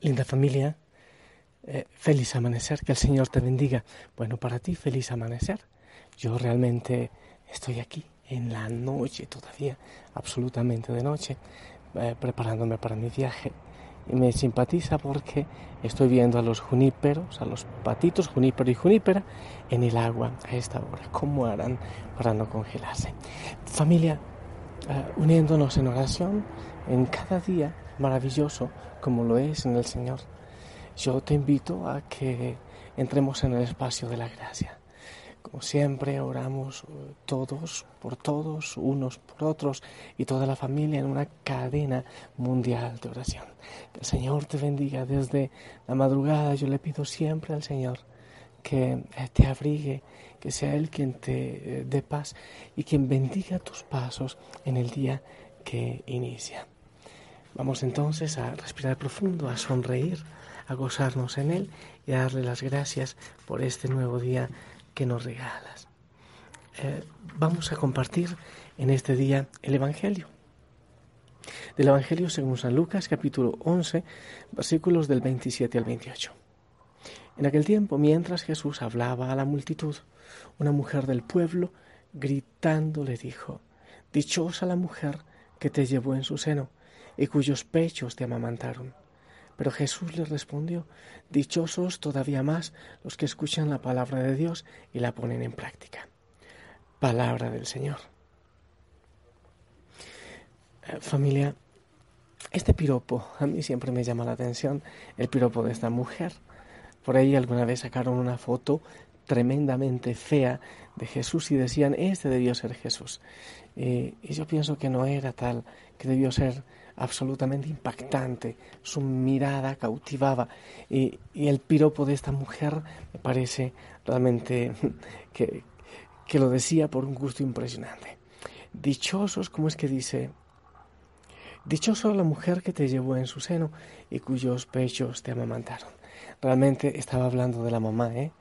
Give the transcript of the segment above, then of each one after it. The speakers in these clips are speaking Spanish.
Linda familia, eh, feliz amanecer, que el Señor te bendiga. Bueno, para ti, feliz amanecer. Yo realmente estoy aquí en la noche todavía, absolutamente de noche, eh, preparándome para mi viaje. Y me simpatiza porque estoy viendo a los juníperos, a los patitos, junípero y junípera, en el agua a esta hora. ¿Cómo harán para no congelarse? Familia, eh, uniéndonos en oración en cada día maravilloso como lo es en el Señor, yo te invito a que entremos en el espacio de la gracia. Como siempre, oramos todos por todos, unos por otros y toda la familia en una cadena mundial de oración. Que el Señor te bendiga desde la madrugada. Yo le pido siempre al Señor que eh, te abrigue, que sea Él quien te eh, dé paz y quien bendiga tus pasos en el día que inicia. Vamos entonces a respirar profundo, a sonreír, a gozarnos en Él y a darle las gracias por este nuevo día que nos regalas. Eh, vamos a compartir en este día el Evangelio. Del Evangelio según San Lucas, capítulo 11, versículos del 27 al 28. En aquel tiempo, mientras Jesús hablaba a la multitud, una mujer del pueblo, gritando, le dijo, Dichosa la mujer que te llevó en su seno y cuyos pechos te amamantaron. Pero Jesús les respondió, Dichosos todavía más los que escuchan la palabra de Dios y la ponen en práctica. Palabra del Señor. Eh, familia, este piropo a mí siempre me llama la atención, el piropo de esta mujer. Por ahí alguna vez sacaron una foto tremendamente fea de Jesús y decían, este debió ser Jesús. y yo pienso que no era tal, que debió ser absolutamente impactante, su mirada cautivaba y, el piropo de esta mujer me parece realmente que, que lo decía por un gusto impresionante. Dichosos, ¿cómo es que dice? Dichoso la mujer que te llevó en su seno y cuyos pechos te amamantaron. Realmente estaba hablando de la mamá, ¿eh?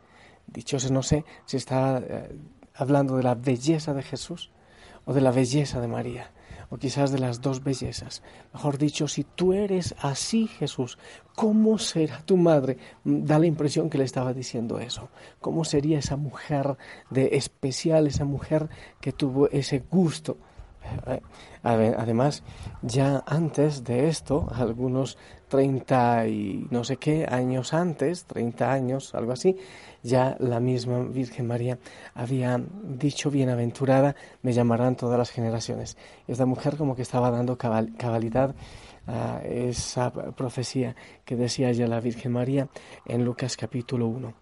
Dichoso, no sé si estaba eh, hablando de la belleza de Jesús o de la belleza de María o quizás de las dos bellezas. Mejor dicho, si tú eres así, Jesús, ¿cómo será tu madre? Da la impresión que le estaba diciendo eso. ¿Cómo sería esa mujer de especial, esa mujer que tuvo ese gusto? Eh, además, ya antes de esto, algunos 30 y no sé qué años antes, 30 años, algo así, ya la misma Virgen María había dicho, bienaventurada me llamarán todas las generaciones. Esta mujer como que estaba dando cabalidad a esa profecía que decía ya la Virgen María en Lucas capítulo 1.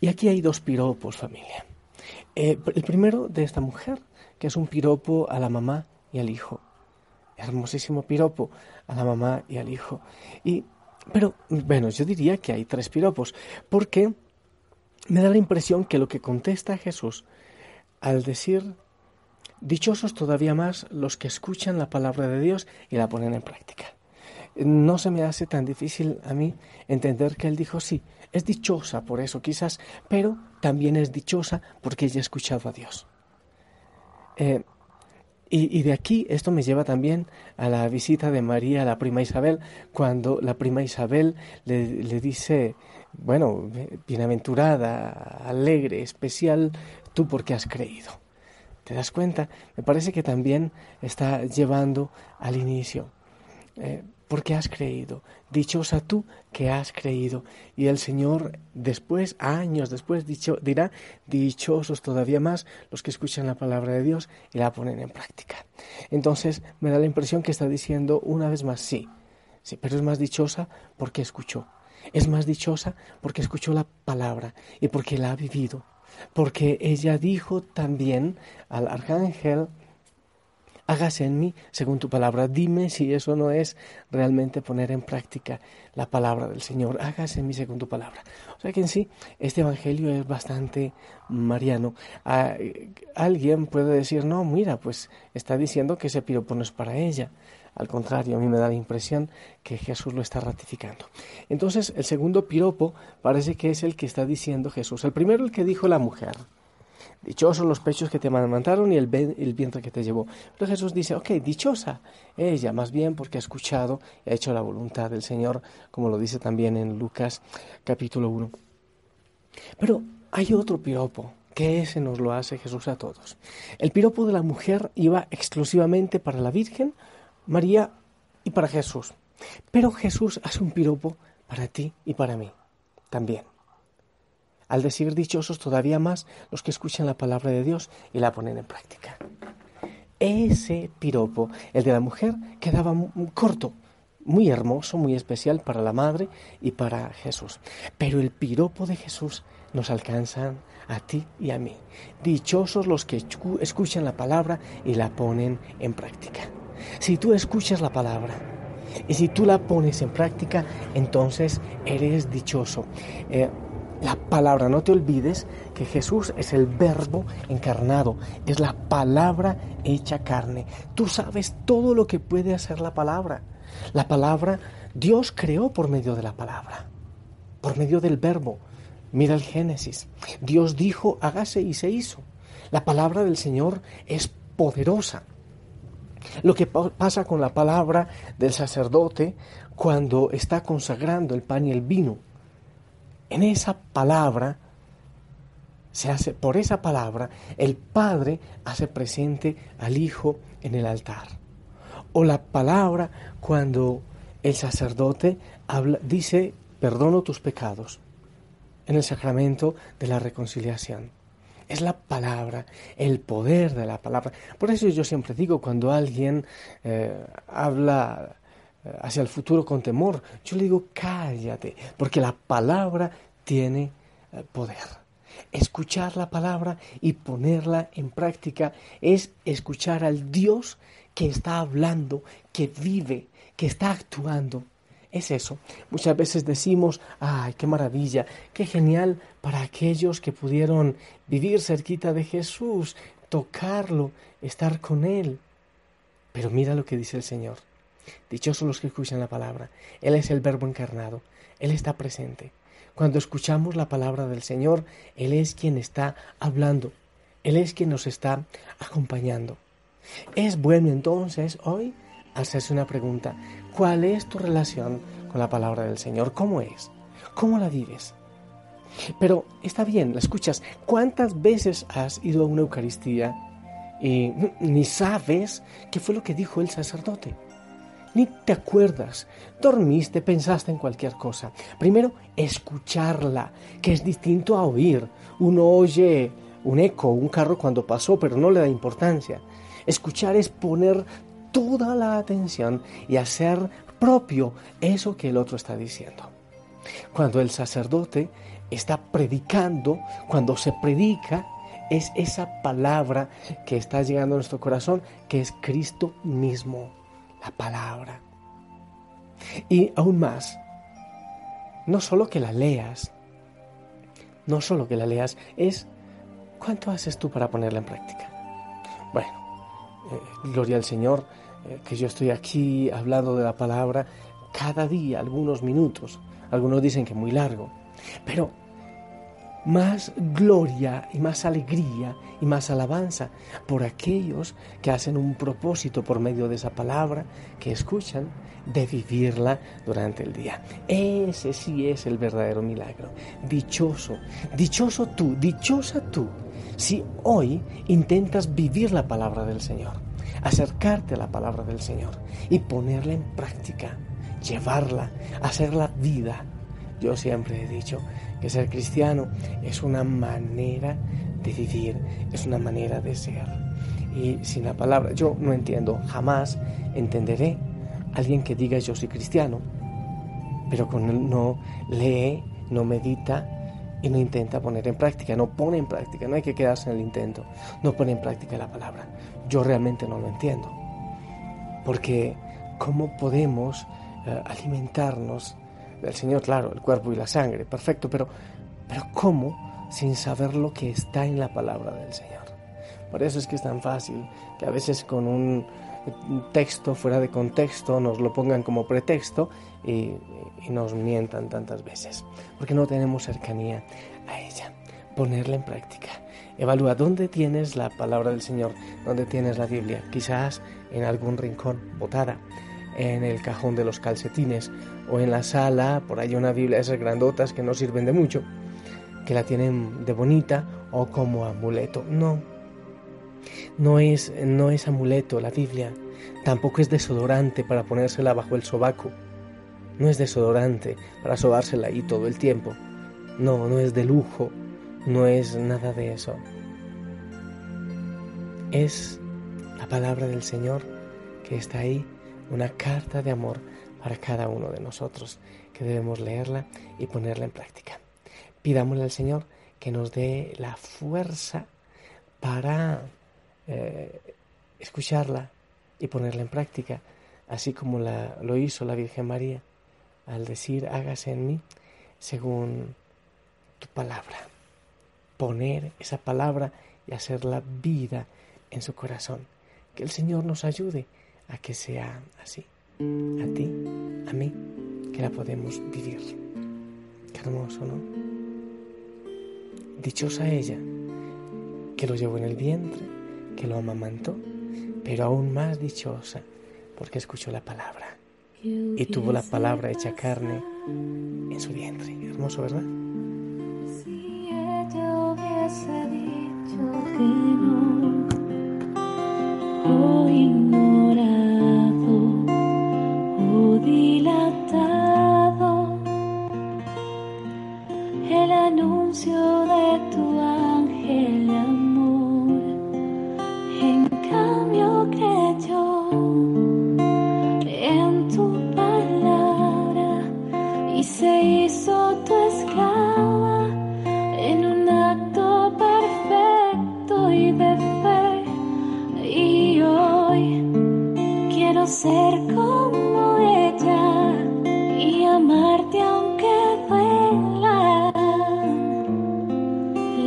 Y aquí hay dos piropos, familia. Eh, el primero de esta mujer, que es un piropo a la mamá y al hijo. Hermosísimo piropo a la mamá y al hijo. Y, pero, bueno, yo diría que hay tres piropos, porque me da la impresión que lo que contesta Jesús al decir, dichosos todavía más los que escuchan la palabra de Dios y la ponen en práctica. No se me hace tan difícil a mí entender que él dijo, sí, es dichosa por eso quizás, pero también es dichosa porque ella ha escuchado a Dios. Eh, y, de aquí esto me lleva también a la visita de María a la prima Isabel, cuando la prima Isabel le, le dice, bueno, bienaventurada, alegre, especial, tú porque has creído. ¿Te das cuenta? Me parece que también está llevando al inicio. Eh, porque has creído. Dichosa tú que has creído. Y el Señor después, años después, dicho, dirá, dichosos todavía más los que escuchan la palabra de Dios y la ponen en práctica. Entonces me da la impresión que está diciendo una vez más, sí, sí, pero es más dichosa porque escuchó. Es más dichosa porque escuchó la palabra y porque la ha vivido. Porque ella dijo también al arcángel, hágase en mí según tu palabra. Dime si eso no es realmente poner en práctica la palabra del Señor. Hágase en mí según tu palabra. O sea que en sí, este Evangelio es bastante mariano. alguien puede decir, no, mira, pues está diciendo que ese piropo no es para ella. Al contrario, a mí me da la impresión que Jesús lo está ratificando. Entonces, el segundo piropo parece que es el que está diciendo Jesús. El primero, el que dijo la mujer. Dichosos los pechos que te amamantaron y el, el, vientre que te llevó. Pero Jesús dice, ok, dichosa ella, más bien porque ha escuchado y ha hecho la voluntad del Señor, como lo dice también en Lucas capítulo 1. Pero hay otro piropo, que ese nos lo hace Jesús a todos. El piropo de la mujer iba exclusivamente para la Virgen, María y para Jesús. Pero Jesús hace un piropo para ti y para mí también al decir dichosos todavía más los que escuchan la palabra de Dios y la ponen en práctica. Ese piropo, el de la mujer, quedaba corto, muy hermoso, muy especial para la madre y para Jesús. Pero el piropo de Jesús nos alcanza a ti y a mí. Dichosos los que escuchan la palabra y la ponen en práctica. Si tú escuchas la palabra y si tú la pones en práctica, entonces eres dichoso. Eh, la palabra. No te olvides que Jesús es el verbo encarnado, es la palabra hecha carne. Tú sabes todo lo que puede hacer la palabra. La palabra Dios creó por medio de la palabra, por medio del verbo. Mira el Génesis. Dios dijo, hágase y se hizo. La palabra del Señor es poderosa. Lo que pasa con la palabra del sacerdote cuando está consagrando el pan y el vino en esa palabra, se hace, por esa palabra, el Padre hace presente al Hijo en el altar. O la palabra cuando el sacerdote dice, perdono tus pecados, en el sacramento de la reconciliación. Es la palabra, el poder de la palabra. Por eso yo siempre digo, cuando alguien eh, habla hacia el futuro con temor, yo le digo, cállate, porque la palabra tiene eh, poder. Escuchar la palabra y ponerla en práctica es escuchar al Dios que está hablando, que vive, que está actuando. Es eso. Muchas veces decimos, ay, qué maravilla, qué genial para aquellos que pudieron vivir cerquita de Jesús, tocarlo, estar con Él. Pero mira lo que dice el Señor. Dichosos los que escuchan la palabra. Él es el verbo encarnado. Él está presente. Cuando escuchamos la palabra del Señor, Él es quien está hablando. Él es quien nos está acompañando. Es bueno entonces hoy hacerse una pregunta. ¿Cuál es tu relación con la palabra del Señor? ¿Cómo es? ¿Cómo la vives? Pero está bien, la escuchas. ¿Cuántas veces has ido a una Eucaristía y ni sabes qué fue lo que dijo el sacerdote? Ni te acuerdas. Dormiste, pensaste en cualquier cosa. Primero, escucharla, que es distinto a oír. Uno oye un eco, un carro cuando pasó, pero no le da importancia. Escuchar es poner toda la atención y hacer propio eso que el otro está diciendo. Cuando el sacerdote está predicando, cuando se predica, es esa palabra que está llegando a nuestro corazón, que es Cristo mismo la palabra. Y aún más, no solo que la leas, no solo que la leas, es cuánto haces tú para ponerla en práctica. Bueno, eh, gloria al Señor, eh, que yo estoy aquí hablando de la palabra cada día, algunos minutos, algunos dicen que muy largo, pero más gloria y más alegría y más alabanza por aquellos que hacen un propósito por medio de esa palabra que escuchan de vivirla durante el día. Ese sí es el verdadero milagro. Dichoso, dichoso tú, dichosa tú, si hoy intentas vivir la palabra del Señor, acercarte a la palabra del Señor y ponerla en práctica, llevarla, hacerla vida. Yo siempre he dicho, que ser cristiano es una manera de vivir, es una manera de ser. Y sin la palabra, yo no entiendo, jamás entenderé a alguien que diga yo soy cristiano, pero con no lee, no medita y no intenta poner en práctica, no pone en práctica, no hay que quedarse en el intento, no pone en práctica la palabra. Yo realmente no lo entiendo. Porque ¿cómo podemos eh, alimentarnos del Señor? Claro, el cuerpo y la sangre, perfecto, pero, pero ¿cómo sin saber lo que está en la palabra del Señor? Por eso es que es tan fácil que a veces con un texto fuera de contexto nos lo pongan como pretexto y, y nos mientan tantas veces, porque no tenemos cercanía a ella. Ponerla en práctica. Evalúa dónde tienes la palabra del Señor, dónde tienes la Biblia, quizás en algún rincón botada, en el cajón de los calcetines o en la sala, por ahí una Biblia esas grandotas que no sirven de mucho, que la tienen de bonita o como amuleto. No, no es, no es amuleto la Biblia, tampoco es desodorante para ponérsela bajo el sobaco, no es desodorante para sobársela ahí todo el tiempo, no, no es de lujo, no es nada de eso. Es la palabra del Señor que está ahí, una carta de amor para cada uno de nosotros, que debemos leerla y ponerla en práctica. Pidámosle al Señor que nos dé la fuerza para eh, escucharla y ponerla en práctica, así como lo hizo la Virgen María al decir, hágase en mí según tu palabra. Poner esa palabra y hacerla vida en su corazón. Que el Señor nos ayude a que sea así. A ti, a mí, que la podemos vivir. Qué hermoso, ¿no? Dichosa ella, que lo llevó en el vientre, que lo amamantó, pero aún más dichosa porque escuchó la palabra y tuvo la palabra hecha carne en su vientre. Hermoso, ¿verdad? Si ella hubiese dicho que no, o ignorado, quiero ser como ella y amarte aunque duela.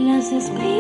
Las espinas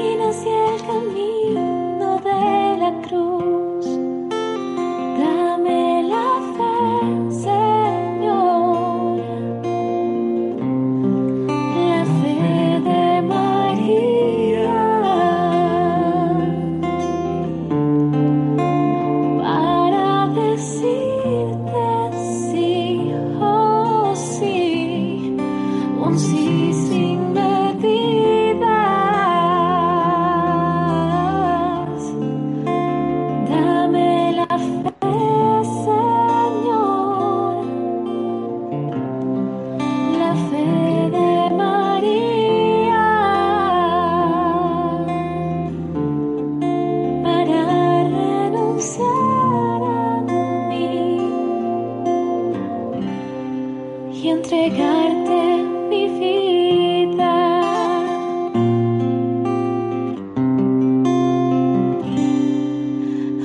y entregarte mi vida.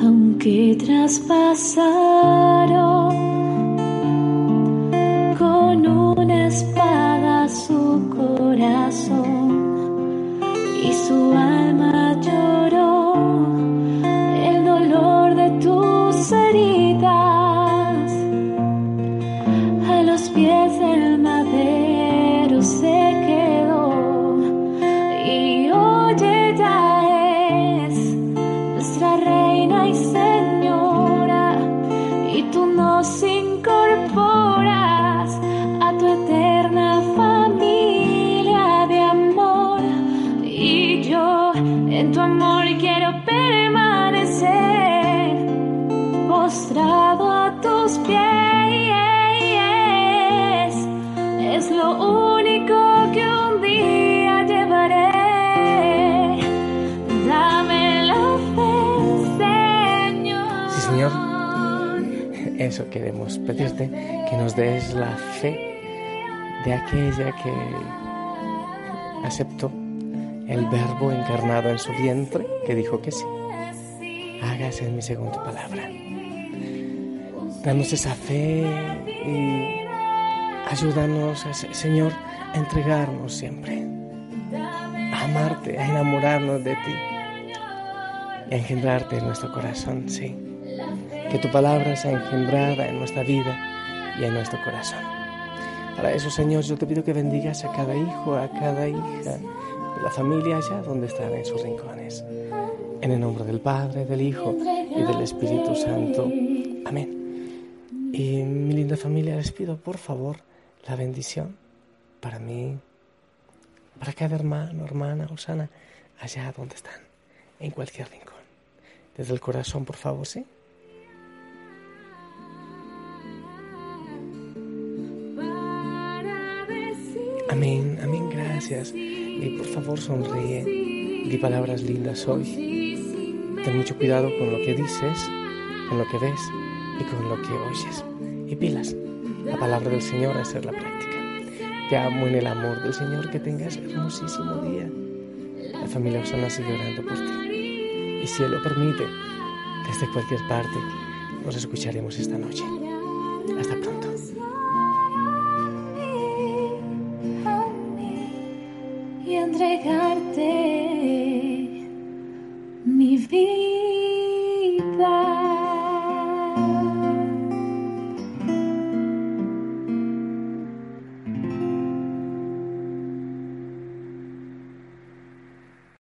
aunque traspasaron pies del madero se es lo único que un día llevaré dame la fe Señor Sí, Señor. Eso queremos pedirte, que nos des la fe de aquella que aceptó el verbo encarnado en su vientre, que dijo que sí. Hágase en mi segunda palabra. Danos esa fe y ayúdanos, Señor, a entregarnos siempre, a amarte, a enamorarnos de ti a engendrarte en nuestro corazón, sí. Que tu palabra sea engendrada en nuestra vida y en nuestro corazón. Para eso, Señor, yo te pido que bendigas a cada hijo, a cada hija de la familia allá donde están en sus rincones. En el nombre del Padre, del Hijo y del Espíritu Santo. Amén. Y mi linda familia, les pido por favor la bendición para mí, para cada hermano, hermana o sana, allá donde están, en cualquier rincón. Desde el corazón, por favor, ¿sí? Amén, amén, gracias. Y por favor sonríe, di palabras lindas hoy. Ten mucho cuidado con lo que dices, con lo que ves y con lo que oyes. Y pilas, la palabra del Señor a hacer la práctica. Te amo en el amor del Señor, que tengas hermosísimo día. La familia Osana sigue orando por ti. Y si Él lo permite, desde cualquier parte, nos escucharemos esta noche. Hasta pronto.